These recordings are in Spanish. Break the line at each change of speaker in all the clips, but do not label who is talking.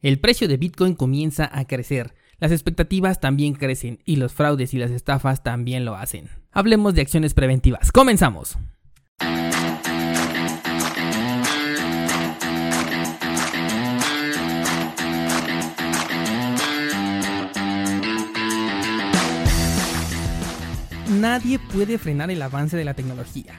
El precio de Bitcoin comienza a crecer, las expectativas también crecen y los fraudes y las estafas también lo hacen. Hablemos de acciones preventivas. Comenzamos. Nadie puede frenar el avance de la tecnología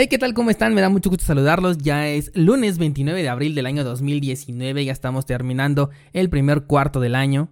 Hey, ¿qué tal? ¿Cómo están? Me da mucho gusto saludarlos. Ya es lunes 29 de abril del año 2019, ya estamos terminando el primer cuarto del año.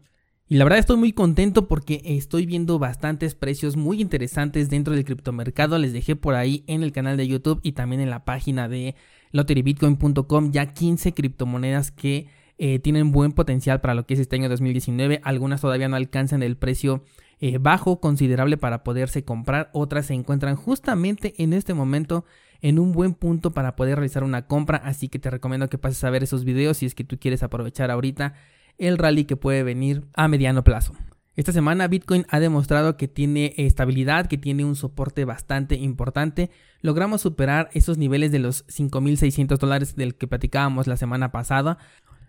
Y la verdad estoy muy contento porque estoy viendo bastantes precios muy interesantes dentro del criptomercado. Les dejé por ahí en el canal de YouTube y también en la página de lotterybitcoin.com ya 15 criptomonedas que eh, tienen buen potencial para lo que es este año 2019. Algunas todavía no alcanzan el precio eh, bajo considerable para poderse comprar. Otras se encuentran justamente en este momento en un buen punto para poder realizar una compra. Así que te recomiendo que pases a ver esos videos si es que tú quieres aprovechar ahorita el rally que puede venir a mediano plazo. Esta semana Bitcoin ha demostrado que tiene estabilidad, que tiene un soporte bastante importante. Logramos superar esos niveles de los 5.600 dólares del que platicábamos la semana pasada.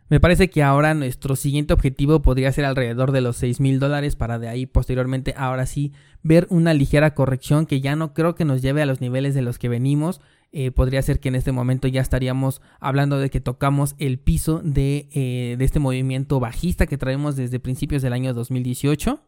Me parece que ahora nuestro siguiente objetivo podría ser alrededor de los 6 mil dólares para de ahí posteriormente ahora sí ver una ligera corrección que ya no creo que nos lleve a los niveles de los que venimos. Eh, podría ser que en este momento ya estaríamos hablando de que tocamos el piso de, eh, de este movimiento bajista que traemos desde principios del año 2018.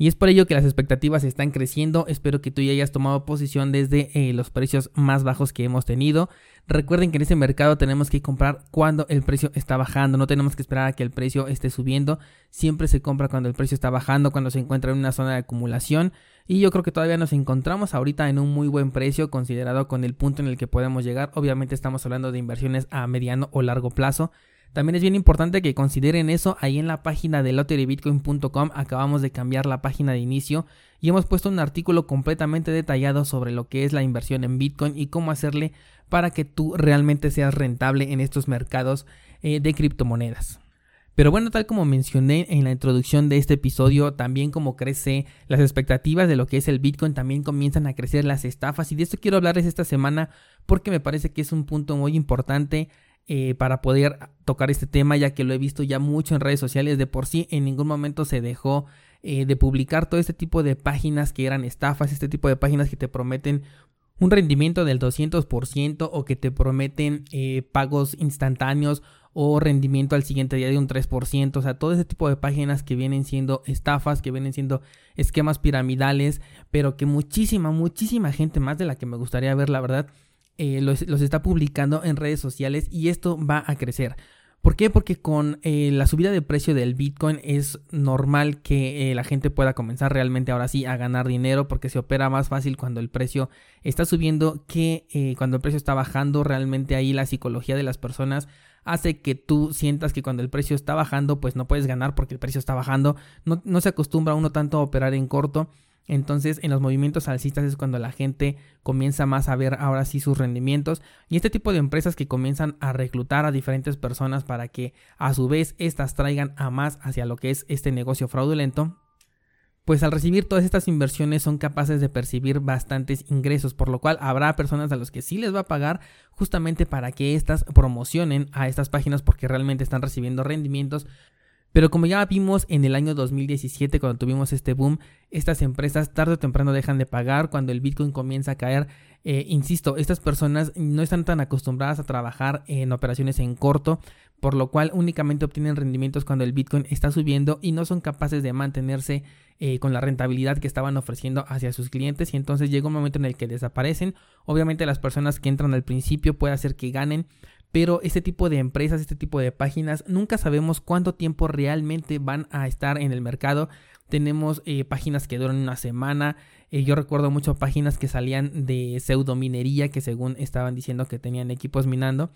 Y es por ello que las expectativas están creciendo. Espero que tú ya hayas tomado posición desde eh, los precios más bajos que hemos tenido. Recuerden que en ese mercado tenemos que comprar cuando el precio está bajando. No tenemos que esperar a que el precio esté subiendo. Siempre se compra cuando el precio está bajando, cuando se encuentra en una zona de acumulación. Y yo creo que todavía nos encontramos ahorita en un muy buen precio considerado con el punto en el que podemos llegar. Obviamente estamos hablando de inversiones a mediano o largo plazo. También es bien importante que consideren eso ahí en la página de lotterybitcoin.com. Acabamos de cambiar la página de inicio y hemos puesto un artículo completamente detallado sobre lo que es la inversión en Bitcoin y cómo hacerle para que tú realmente seas rentable en estos mercados eh, de criptomonedas. Pero bueno, tal como mencioné en la introducción de este episodio, también como crece las expectativas de lo que es el Bitcoin, también comienzan a crecer las estafas y de esto quiero hablarles esta semana porque me parece que es un punto muy importante eh, para poder tocar este tema, ya que lo he visto ya mucho en redes sociales. De por sí, en ningún momento se dejó eh, de publicar todo este tipo de páginas que eran estafas, este tipo de páginas que te prometen un rendimiento del 200% o que te prometen eh, pagos instantáneos o rendimiento al siguiente día de un 3%, o sea, todo ese tipo de páginas que vienen siendo estafas, que vienen siendo esquemas piramidales, pero que muchísima, muchísima gente más de la que me gustaría ver, la verdad, eh, los, está publicando en redes sociales y esto va a crecer. ¿Por qué? Porque con eh, la subida de precio del Bitcoin es normal que eh, la gente pueda comenzar realmente ahora sí a ganar dinero porque se opera más fácil cuando el precio está subiendo que cuando el precio está bajando. Realmente ahí la psicología de las personas hace que tú sientas que cuando el precio está bajando pues no puedes ganar porque el precio está bajando. No, no se acostumbra uno tanto a operar en corto entonces, en los movimientos alcistas es cuando la gente comienza más a ver ahora sí sus rendimientos. Y este tipo de empresas que comienzan a reclutar a diferentes personas para que a su vez estas traigan a más hacia lo que es este negocio fraudulento, pues al recibir todas estas inversiones son capaces de percibir bastantes ingresos, por lo cual habrá personas a los que sí les va a pagar justamente para que éstas promocionen a estas páginas porque realmente están recibiendo rendimientos pero como ya vimos en el año 2017 cuando tuvimos este boom, estas empresas tarde o temprano dejan de pagar cuando el Bitcoin comienza a caer Eh, insisto, estas personas no están tan acostumbradas a trabajar en operaciones en corto, por lo cual únicamente obtienen rendimientos cuando el Bitcoin está subiendo y no son capaces de mantenerse eh, con la rentabilidad que estaban ofreciendo hacia sus clientes y entonces llega un momento en el que desaparecen. Obviamente las personas que entran al principio puede hacer que ganen, pero este tipo de empresas, este tipo de páginas, nunca sabemos cuánto tiempo realmente van a estar en el mercado. Tenemos eh, páginas que duran una semana. Eh, yo recuerdo mucho páginas que salían de pseudominería que según estaban diciendo que tenían equipos minando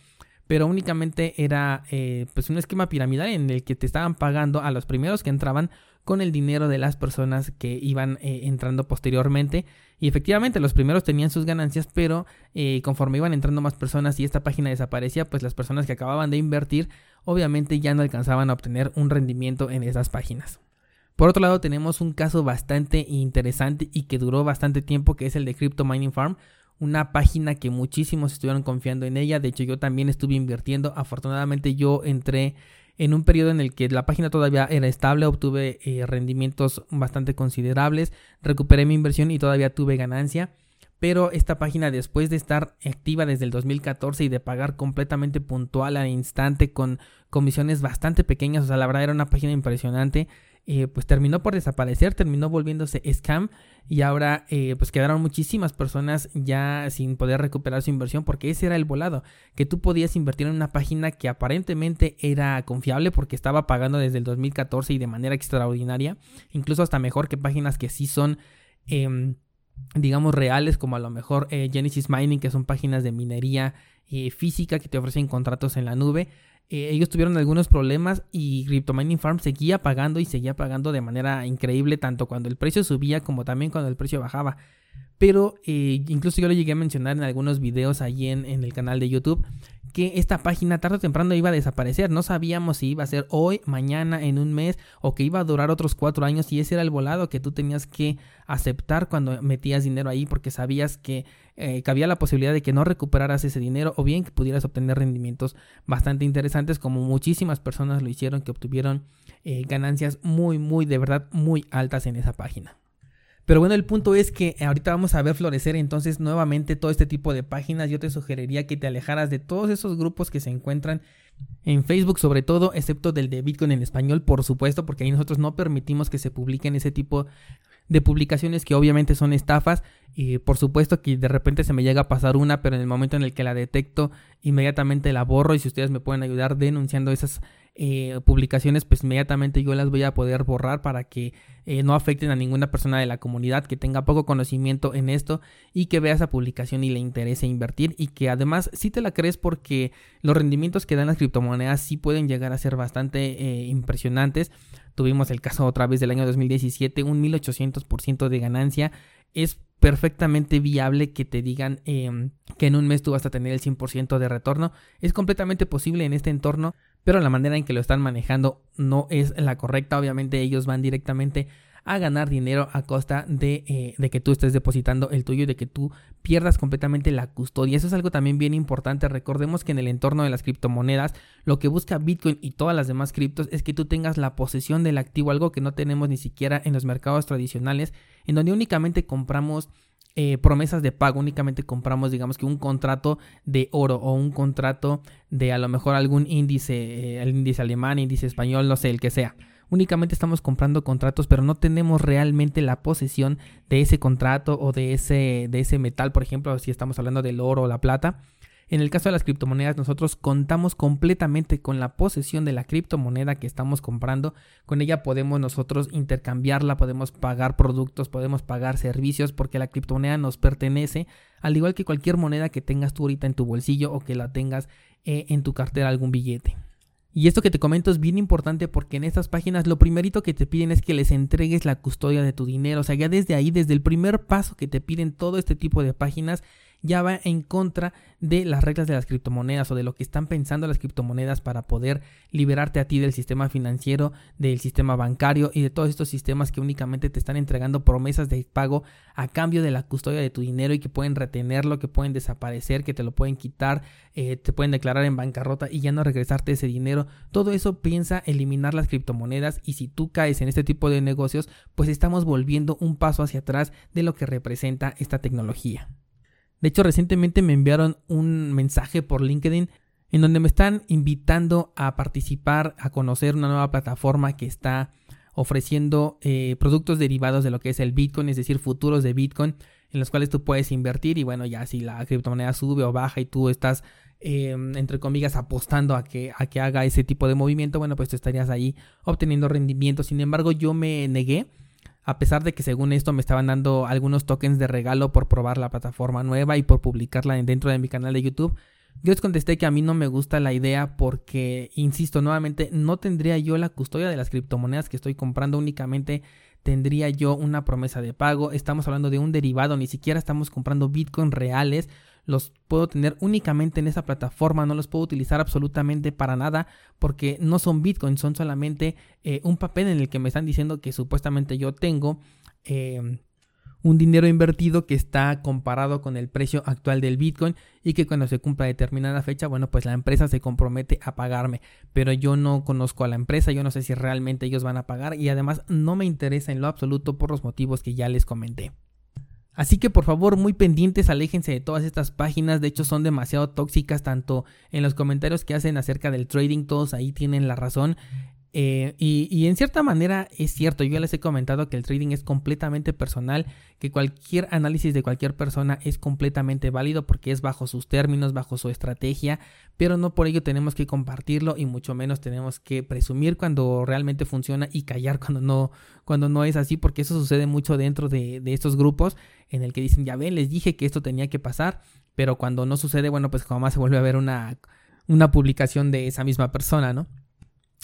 pero únicamente era eh, pues un esquema piramidal en el que te estaban pagando a los primeros que entraban con el dinero de las personas que iban eh, entrando posteriormente y efectivamente los primeros tenían sus ganancias pero eh, conforme iban entrando más personas y esta página desaparecía pues las personas que acababan de invertir obviamente ya no alcanzaban a obtener un rendimiento en esas páginas. Por otro lado tenemos un caso bastante interesante y que duró bastante tiempo que es el de Crypto Mining Farm, una página que muchísimos estuvieron confiando en ella. De hecho, yo también estuve invirtiendo. Afortunadamente, yo entré en un periodo en el que la página todavía era estable, obtuve eh, rendimientos bastante considerables, recuperé mi inversión y todavía tuve ganancia. Pero esta página, después de estar activa desde el 2014 y de pagar completamente puntual al instante con comisiones bastante pequeñas, o sea, la verdad era una página impresionante. Eh, pues terminó por desaparecer, terminó volviéndose scam y ahora eh, pues quedaron muchísimas personas ya sin poder recuperar su inversión porque ese era el volado, que tú podías invertir en una página que aparentemente era confiable porque estaba pagando desde el 2014 y de manera extraordinaria, incluso hasta mejor que páginas que sí son... Em, digamos reales como a lo mejor eh, Genesis Mining que son páginas de minería física que te ofrecen contratos en la nube eh, ellos tuvieron algunos problemas y Crypto Mining Farm seguía pagando y seguía pagando de manera increíble, tanto cuando el precio subía como también cuando el precio bajaba. Pero eh, incluso yo lo llegué a mencionar en algunos videos allí en, en el canal de YouTube que esta página tarde o temprano iba a desaparecer. No sabíamos si iba a ser hoy, mañana, en un mes o que iba a durar otros cuatro años y ese era el volado que tú tenías que aceptar cuando metías dinero ahí porque sabías que, eh, había la posibilidad de que no recuperaras ese dinero o bien que pudieras obtener rendimientos bastante interesantes como muchísimas personas lo hicieron que obtuvieron eh, ganancias muy, muy, de verdad, muy altas en esa página. Pero bueno, el punto es que ahorita vamos a ver florecer entonces nuevamente todo este tipo de páginas. Yo te sugeriría que te alejaras de todos esos grupos que se encuentran en Facebook sobre todo, excepto del de Bitcoin en español, por supuesto, porque ahí nosotros no permitimos que se publiquen ese tipo de publicaciones que obviamente son estafas y por supuesto que de repente se me llega a pasar una, pero en el momento en el que la detecto inmediatamente la borro y si ustedes me pueden ayudar denunciando esas eh, publicaciones, pues inmediatamente yo las voy a poder borrar para que eh, no afecten a ninguna persona de la comunidad que tenga poco conocimiento en esto y que vea esa publicación y le interese invertir y que además si te la crees porque los rendimientos que dan las criptomonedas sí pueden llegar a ser bastante eh, impresionantes. Tuvimos el caso otra vez del año 2017, un 1800% de ganancia. Es perfectamente viable que te digan em, que en un mes tú vas a tener el 100% de retorno. Es completamente posible en este entorno, pero la manera en que lo están manejando no es la correcta. Obviamente ellos van directamente a ganar dinero a costa de, eh, de, que tú estés depositando el tuyo y de que tú pierdas completamente la custodia. Eso es algo también bien importante. Recordemos que en el entorno de las criptomonedas lo que busca Bitcoin y todas las demás criptos es que tú tengas la posesión del activo, algo que no tenemos ni siquiera en los mercados tradicionales, en donde únicamente compramos eh, promesas de pago, únicamente compramos, digamos que un contrato de oro o un contrato de a lo mejor algún índice, eh, el índice alemán, índice español, no sé, el que sea únicamente estamos comprando contratos, pero no tenemos realmente la posesión de ese contrato o de ese, de ese metal, por ejemplo, si estamos hablando del oro o la plata. En el caso de las criptomonedas, nosotros contamos completamente con la posesión de la criptomoneda que estamos comprando. Con ella podemos nosotros intercambiarla, podemos pagar productos, podemos pagar servicios, porque la criptomoneda nos pertenece, al igual que cualquier moneda que tengas tú ahorita en tu bolsillo o que la tengas eh, en tu cartera algún billete. Y esto que te comento es bien importante porque en estas páginas lo primerito que te piden es que les entregues la custodia de tu dinero. O sea, ya desde ahí, desde el primer paso que te piden todo este tipo de páginas, ya va en contra de las reglas de las criptomonedas o de lo que están pensando las criptomonedas para poder liberarte a ti del sistema financiero, del sistema bancario y de todos estos sistemas que únicamente te están entregando promesas de pago a cambio de la custodia de tu dinero y que pueden retenerlo, que pueden desaparecer, que te lo pueden quitar, eh, te pueden declarar en bancarrota y ya no regresarte ese dinero. Todo eso piensa eliminar las criptomonedas y si tú caes en este tipo de negocios, pues estamos volviendo un paso hacia atrás de lo que representa esta tecnología. De hecho, recientemente me enviaron un mensaje por LinkedIn en donde me están invitando a participar, a conocer una nueva plataforma que está ofreciendo eh, productos derivados de lo que es el Bitcoin, es decir, futuros de Bitcoin, en los cuales tú puedes invertir y bueno, ya si la criptomoneda sube o baja y tú estás, em, entre comillas, apostando a que, a que haga ese tipo de movimiento, bueno, pues tú estarías ahí obteniendo rendimiento. Sin embargo, yo me negué a pesar de que según esto me estaban dando algunos tokens de regalo por probar la plataforma nueva y por publicarla dentro de mi canal de YouTube, yo les contesté que a mí no me gusta la idea porque, insisto nuevamente, no tendría yo la custodia de las criptomonedas que estoy comprando, únicamente tendría yo una promesa de pago. Estamos hablando de un derivado, ni siquiera estamos comprando Bitcoin reales. Los puedo tener únicamente en esa plataforma, no los puedo utilizar absolutamente para nada porque no son Bitcoin, son solamente eh, un papel en el que me están diciendo que supuestamente yo tengo. Eh, un dinero invertido que está comparado con el precio actual del Bitcoin y que cuando se cumpla determinada fecha, bueno, pues la empresa se compromete a pagarme, pero yo no conozco a la empresa, yo no sé si realmente ellos van a pagar y además no me interesa en lo absoluto por los motivos que ya les comenté. Así que por favor, muy pendientes, aléjense de todas estas páginas, de hecho son demasiado tóxicas tanto en los comentarios que hacen acerca del trading, todos ahí tienen la razón. Eh, y, en cierta manera es cierto, yo ya les he comentado que el trading es completamente personal, que cualquier análisis de cualquier persona es completamente válido porque es bajo sus términos, bajo su estrategia, pero no por ello tenemos que compartirlo y mucho menos tenemos que presumir cuando realmente funciona y callar cuando no, cuando no es así, porque eso sucede mucho dentro de, de estos grupos en el que dicen, ya ven, les dije que esto tenía que pasar, pero cuando no sucede, bueno, pues jamás se vuelve a ver una, una publicación de esa misma persona, ¿no?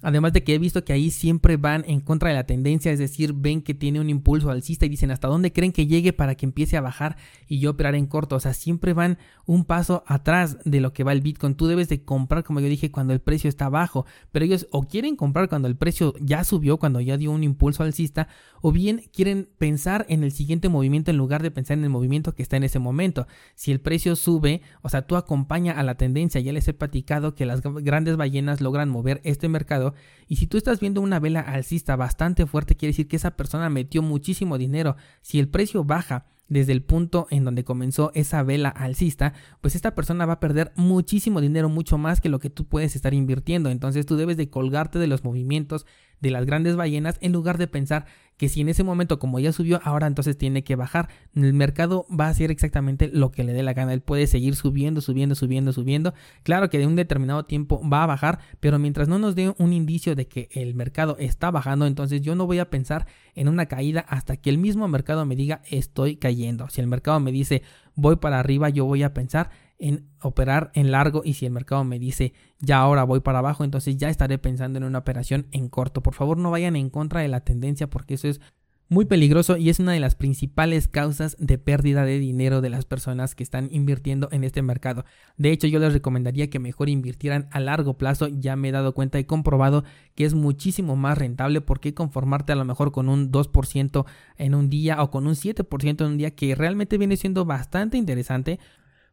Además de que he visto que ahí siempre van en contra de la tendencia, es decir, ven que tiene un impulso alcista y dicen hasta dónde creen que llegue para que empiece a bajar y yo operar en corto. O sea, siempre van un paso atrás de lo que va el Bitcoin. Tú debes de comprar, como yo dije, cuando el precio está bajo. Pero ellos o quieren comprar cuando el precio ya subió, cuando ya dio un impulso alcista, o bien quieren pensar en el siguiente movimiento en lugar de pensar en el movimiento que está en ese momento. Si el precio sube, o sea, tú acompaña a la tendencia. Ya les he platicado que las grandes ballenas logran mover este mercado y si tú estás viendo una vela alcista bastante fuerte, quiere decir que esa persona metió muchísimo dinero. Si el precio baja desde el punto en donde comenzó esa vela alcista, pues esta persona va a perder muchísimo dinero, mucho más que lo que tú puedes estar invirtiendo. Entonces tú debes de colgarte de los movimientos de las grandes ballenas en lugar de pensar que si en ese momento como ya subió, ahora entonces tiene que bajar. El mercado va a hacer exactamente lo que le dé la gana. Él puede seguir subiendo, subiendo, subiendo, subiendo. Claro que de un determinado tiempo va a bajar, pero mientras no nos dé un indicio de que el mercado está bajando, entonces yo no voy a pensar en una caída hasta que el mismo mercado me diga estoy cayendo. Si el mercado me dice voy para arriba, yo voy a pensar en operar en largo y si el mercado me dice ya ahora voy para abajo, entonces ya estaré pensando en una operación en corto. Por favor no vayan en contra de la tendencia porque eso es muy peligroso y es una de las principales causas de pérdida de dinero de las personas que están invirtiendo en este mercado. De hecho, yo les recomendaría que mejor invirtieran a largo plazo. Ya me he dado cuenta y comprobado que es muchísimo más rentable porque conformarte a lo mejor con un 2% en un día o con un 7% en un día que realmente viene siendo bastante interesante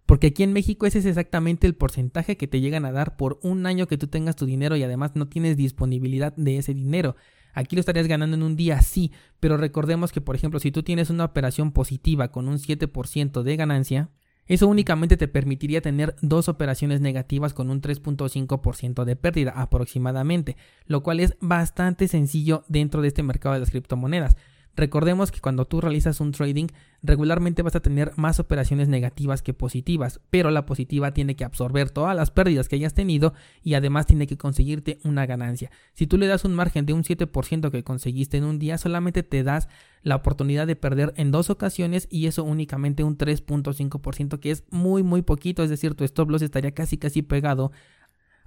porque aquí en México ese es exactamente el porcentaje que te llegan a dar por un año que tú tengas tu dinero y además no tienes disponibilidad de ese dinero. Aquí lo estarías ganando en un día, sí, pero recordemos que, por ejemplo, si tú tienes una operación positiva con un 7% de ganancia, eso únicamente te permitiría tener dos operaciones negativas con un 3.5% de pérdida aproximadamente, lo cual es bastante sencillo dentro de este mercado de las criptomonedas. Recordemos que cuando tú realizas un trading, regularmente vas a tener más operaciones negativas que positivas, pero la positiva tiene que absorber todas las pérdidas que hayas tenido y además tiene que conseguirte una ganancia. Si tú le das un margen de un 7% que conseguiste en un día, solamente te das la oportunidad de perder en dos ocasiones y eso únicamente un 3.5% que es muy muy poquito, es decir, tu stop loss estaría casi casi pegado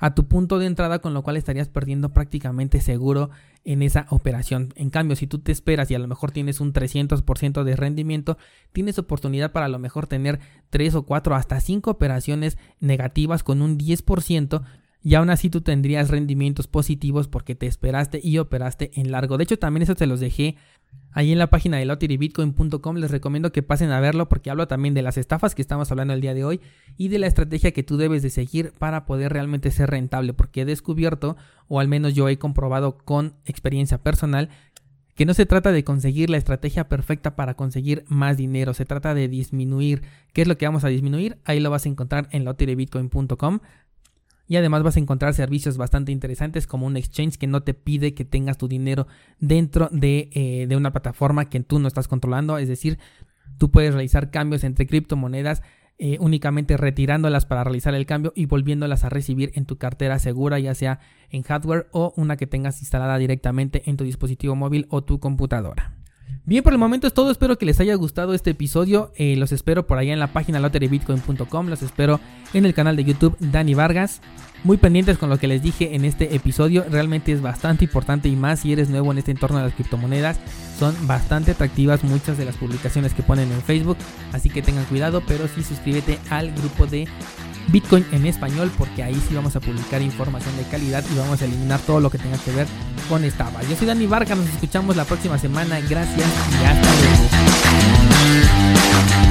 a tu punto de entrada, con lo cual estarías perdiendo prácticamente seguro en esa operación. En cambio, si tú te esperas y a lo mejor tienes un 300% de rendimiento, tienes oportunidad para a lo mejor tener 3 o 4 hasta 5 operaciones negativas con un 10%. Y aún así tú tendrías rendimientos positivos porque te esperaste y operaste en largo. De hecho, también eso te los dejé Ahí en la página de loterybitcoin.com les recomiendo que pasen a verlo porque hablo también de las estafas que estamos hablando el día de hoy y de la estrategia que tú debes de seguir para poder realmente ser rentable porque he descubierto o al menos yo he comprobado con experiencia personal que no se trata de conseguir la estrategia perfecta para conseguir más dinero, se trata de disminuir. ¿Qué es lo que vamos a disminuir? Ahí lo vas a encontrar en loteriebitcoin.com. Y además vas a encontrar servicios bastante interesantes como un exchange que no te pide que tengas tu dinero dentro de, eh, de una plataforma que tú no estás controlando. Es decir, tú puedes realizar cambios entre criptomonedas eh, únicamente retirándolas para realizar el cambio y volviéndolas a recibir en tu cartera segura, ya sea en hardware o una que tengas instalada directamente en tu dispositivo móvil o tu computadora. Bien, por el momento es todo. Espero que les haya gustado este episodio. Eh, los espero por allá en la página lotterybitcoin.com. Los espero en el canal de YouTube Dani Vargas muy pendientes con lo que les dije en este episodio. Realmente es bastante importante y más si eres nuevo en este entorno de las criptomonedas. Son bastante atractivas muchas de las publicaciones que ponen en Facebook. Así que tengan cuidado, pero sí suscríbete al grupo de Bitcoin en español porque ahí sí vamos a publicar información de calidad y vamos a eliminar todo lo que tenga que ver con esta. Yo soy Dani Barca, nos escuchamos la próxima semana. Gracias y hasta luego.